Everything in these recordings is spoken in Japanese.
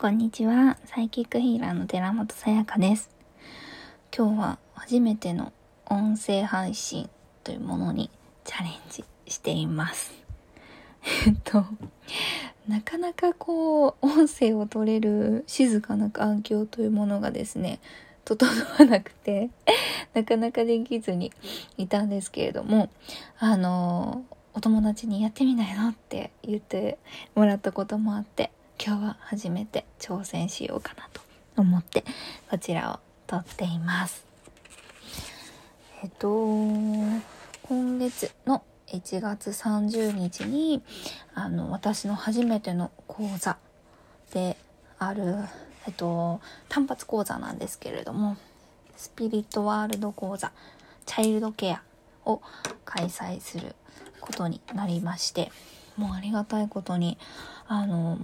こんにちは。サイキックヒーラーの寺本さやかです。今日は初めての音声配信というものにチャレンジしています。えっと、なかなかこう、音声を取れる静かな環境というものがですね、整わなくて、なかなかできずにいたんですけれども、あの、お友達にやってみないのって言ってもらったこともあって、今日は初めて挑戦しようかなと思ってこちらを撮っています。えっと、今月の1月30日にあの私の初めての講座である、えっと、単発講座なんですけれどもスピリットワールド講座チャイルドケアを開催することになりましてもうありがたいことにあの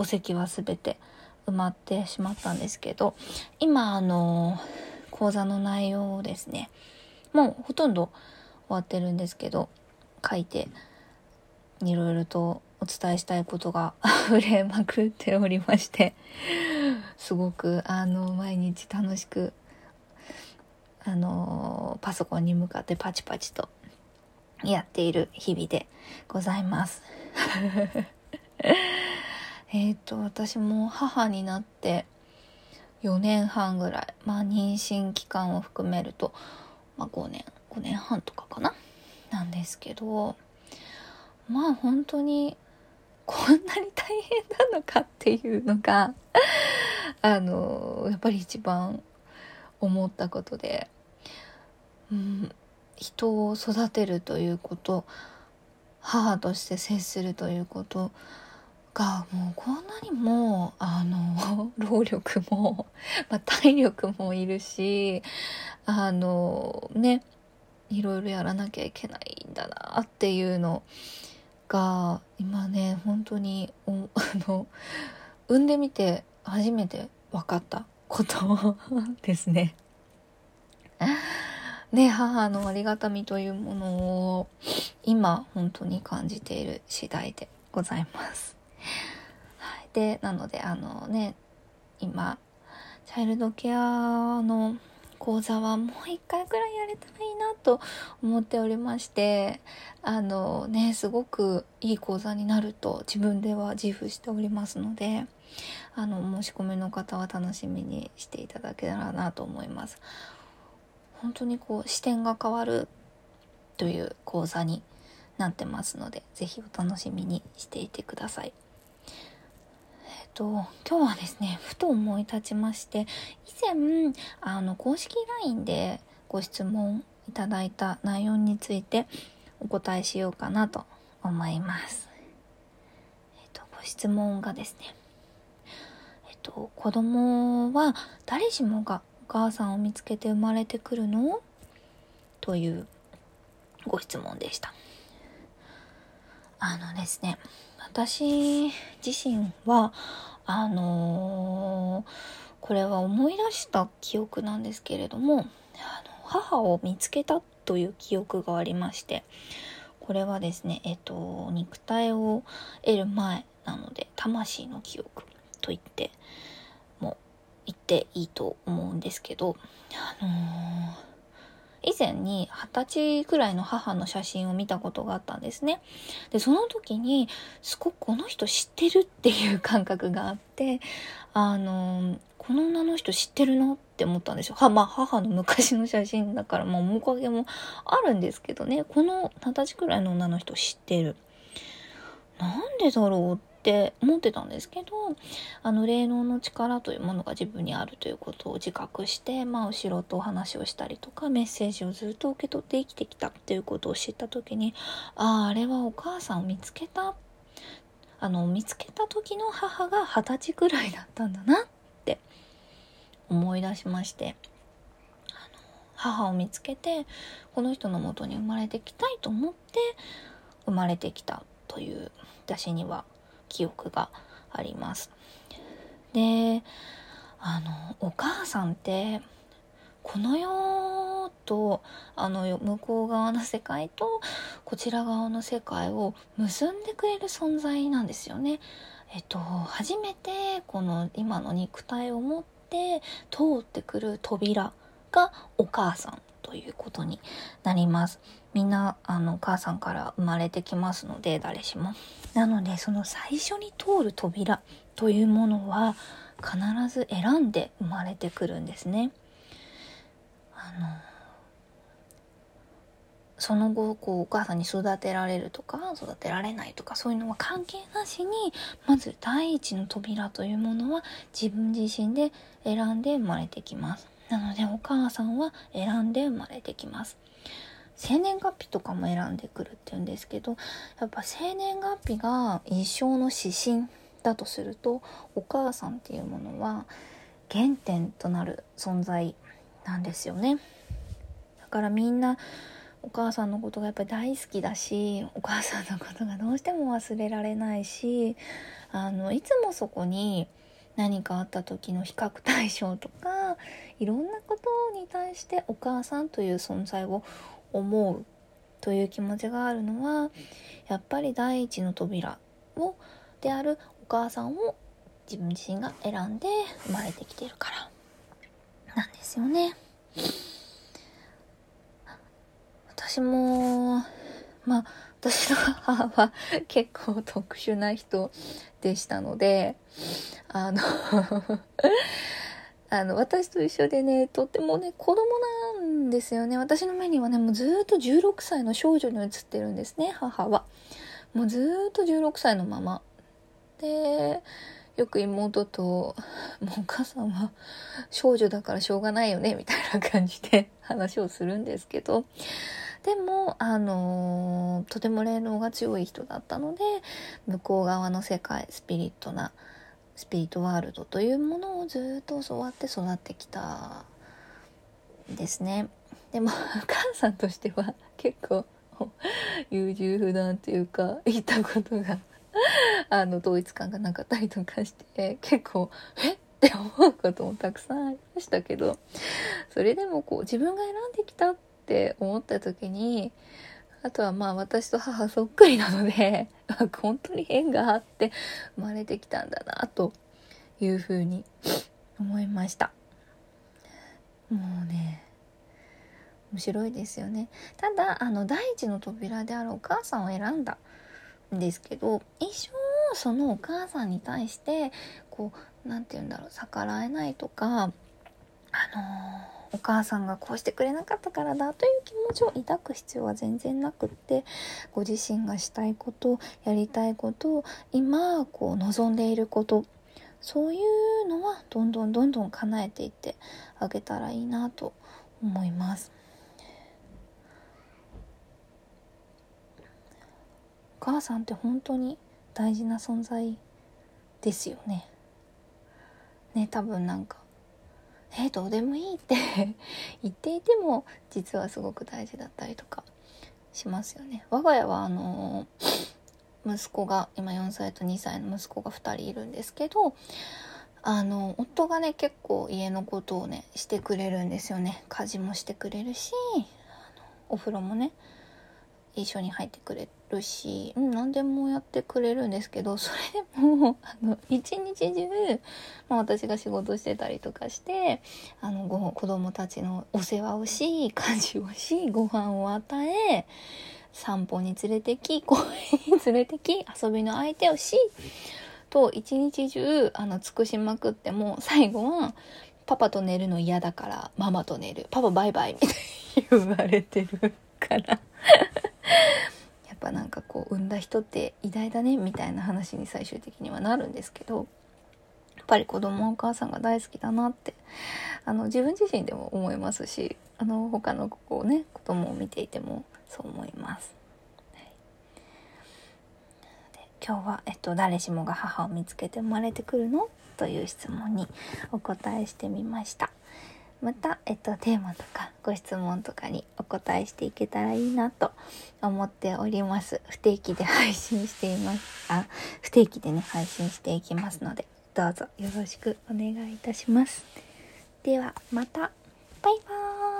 お席は全て埋まってしまったんですけど今あの講座の内容をですねもうほとんど終わってるんですけど書いていろいろとお伝えしたいことが 溢れまくっておりましてすごくあの毎日楽しくあのパソコンに向かってパチパチとやっている日々でございます。えっ、と私も母になって4年半ぐらいまあ妊娠期間を含めると、まあ、5年5年半とかかな？なんですけどまあ本当にこんなに大変なのかっていうのが あのやっぱり一番思ったことで、うん、人を育てるということ母として接するということがもうこんなにもあの 労力も、まあ、体力もいるしあのねいろいろやらなきゃいけないんだなっていうのが今ね本当に あの産んでみて初めて分かったことですね。ね母のありがたみというものを今本当に感じている次第でございます。はい、でなのであのね今チャイルドケアの講座はもう一回くらいやれたらいいなと思っておりましてあのねすごくいい講座になると自分では自負しておりますのであの申し込みの方は楽しみにしていただけたらなと思います。本当にこう視点が変わるという講座になってますので是非お楽しみにしていてください。と今日はですねふと思い立ちまして以前あの公式 LINE でご質問いただいた内容についてお答えしようかなと思います。えっと、ご質問がですねえっと子供は誰しもがお母さんを見つけて生まれてくるの？というご質問でした。あのですね私自身はあのー、これは思い出した記憶なんですけれどもあの母を見つけたという記憶がありましてこれはですねえっと肉体を得る前なので魂の記憶と言っても言っていいと思うんですけどあのー以前に二十歳くらいの母の写真を見たことがあったんですね。で、その時に、すごくこの人知ってるっていう感覚があって、あの、この女の人知ってるのって思ったんですよ。は、まあ母の昔の写真だから、まあ面影もあるんですけどね、この二十歳くらいの女の人知ってる。なんでだろうっって思ってたんですけどあの霊能の力というものが自分にあるということを自覚して、まあ、後ろとお話をしたりとかメッセージをずっと受け取って生きてきたっていうことを知った時にあああれはお母さんを見つけた。あの見つけた時の母が二十歳くらいだったんだなって思い出しまして母を見つけてこの人のもとに生まれてきたいと思って生まれてきたという私には記憶があります。であのお母さんってこの世とあの向こう側の世界とこちら側の世界を結んでくれる存在なんですよね。えっと初めてこの今の肉体を持って通ってくる扉がお母さんということになります。みんなあのお母さんから生まれてきますので誰しも。なのでその最初に通る扉というものは必ず選んで生まれてくるんですね。あのその後こうお母さんに育てられるとか育てられないとかそういうのは関係なしにまず第一の扉というものは自分自身で選んで生まれてきます。なのでお母さんは選んで生まれてきます。生年月日とかも選んでくるっていうんですけどやっぱ生年月日が一生の指針だとするとお母さんっていうものは原点となる存在なんですよねだからみんなお母さんのことがやっぱり大好きだしお母さんのことがどうしても忘れられないしあのいつもそこに何かあった時の比較対象とかいろんなことに対してお母さんという存在を思うという気持ちがあるのはやっぱり第一の扉をであるお母さんを自分自身が選んで生まれてきてるからなんですよね。私もまあ私の母は結構特殊な人でしたのであの あの私と一緒でねとってもね子供なんですよね。私の目にはねもうずっと16歳の少女に映ってるんですね母は。もうずっと16歳のまま。でよく妹と「もうお母さんは少女だからしょうがないよね」みたいな感じで話をするんですけど。でも、あの、とても霊能が強い人だったので向こう側の世界スピリットなスピリットワールドというものをずっと教わって育ってきたですね。でも母さんとしては結構優柔不断というか言ったことがあの統一感がなかったりとかして結構え？って思うこともたくさんありましたけどそれでもこう自分が選んできたってって思った時にあとはまあ私と母そっくりなので 本当に縁があって生まれてきたんだなというふうに思いました。もうね面白いですよね。ただあの第一の扉であるお母さんを選んだんですけど一生そのお母さんに対してこう何て言うんだろう逆らえないとかあのー、お母さんがこうしてくれなかったからだという気持ちを抱く必要は全然なくってご自身がしたいことやりたいこと今こう望んでいることそういうのはどんどんどんどん叶えていってあげたらいいなと思います。お母さんって本当に大事な存在ですよね。ね多分なんか「えどうでもいい」って 言っていても実はすごく大事だったりとかしますよね。我が家はあの息子が今4歳と2歳の息子が2人いるんですけどあの夫がね結構家のことをねしてくれるんですよね家事もしてくれるしお風呂もね一緒に入ってくれるし、うん、何でもやってくれるんですけどそれでもあの一日中、まあ、私が仕事してたりとかしてあのご子供たちのお世話をし家事をしご飯を与え散歩に連れてき公園に連れてき遊びの相手をしと一日中あの尽くしまくっても最後はパパと寝るの嫌だからママと寝る。パパバイバイみたいに言われてるから。やっぱなんかこう産んだ人って偉大だねみたいな話に最終的にはなるんですけどやっぱり子供はお母さんが大好きだなってあの自分自身でも思いますしあの他の子をね子供を見ていてもそう思います。今日は、えっと、誰しもが母を見つけて生まれてくるの？という質問にお答えしてみました。また、えっと、テーマとかご質問とかにお答えしていけたらいいなと思っております。不定期で配信しています。あ、不定期でね、配信していきますので、どうぞよろしくお願いいたします。では、また。バイバーイ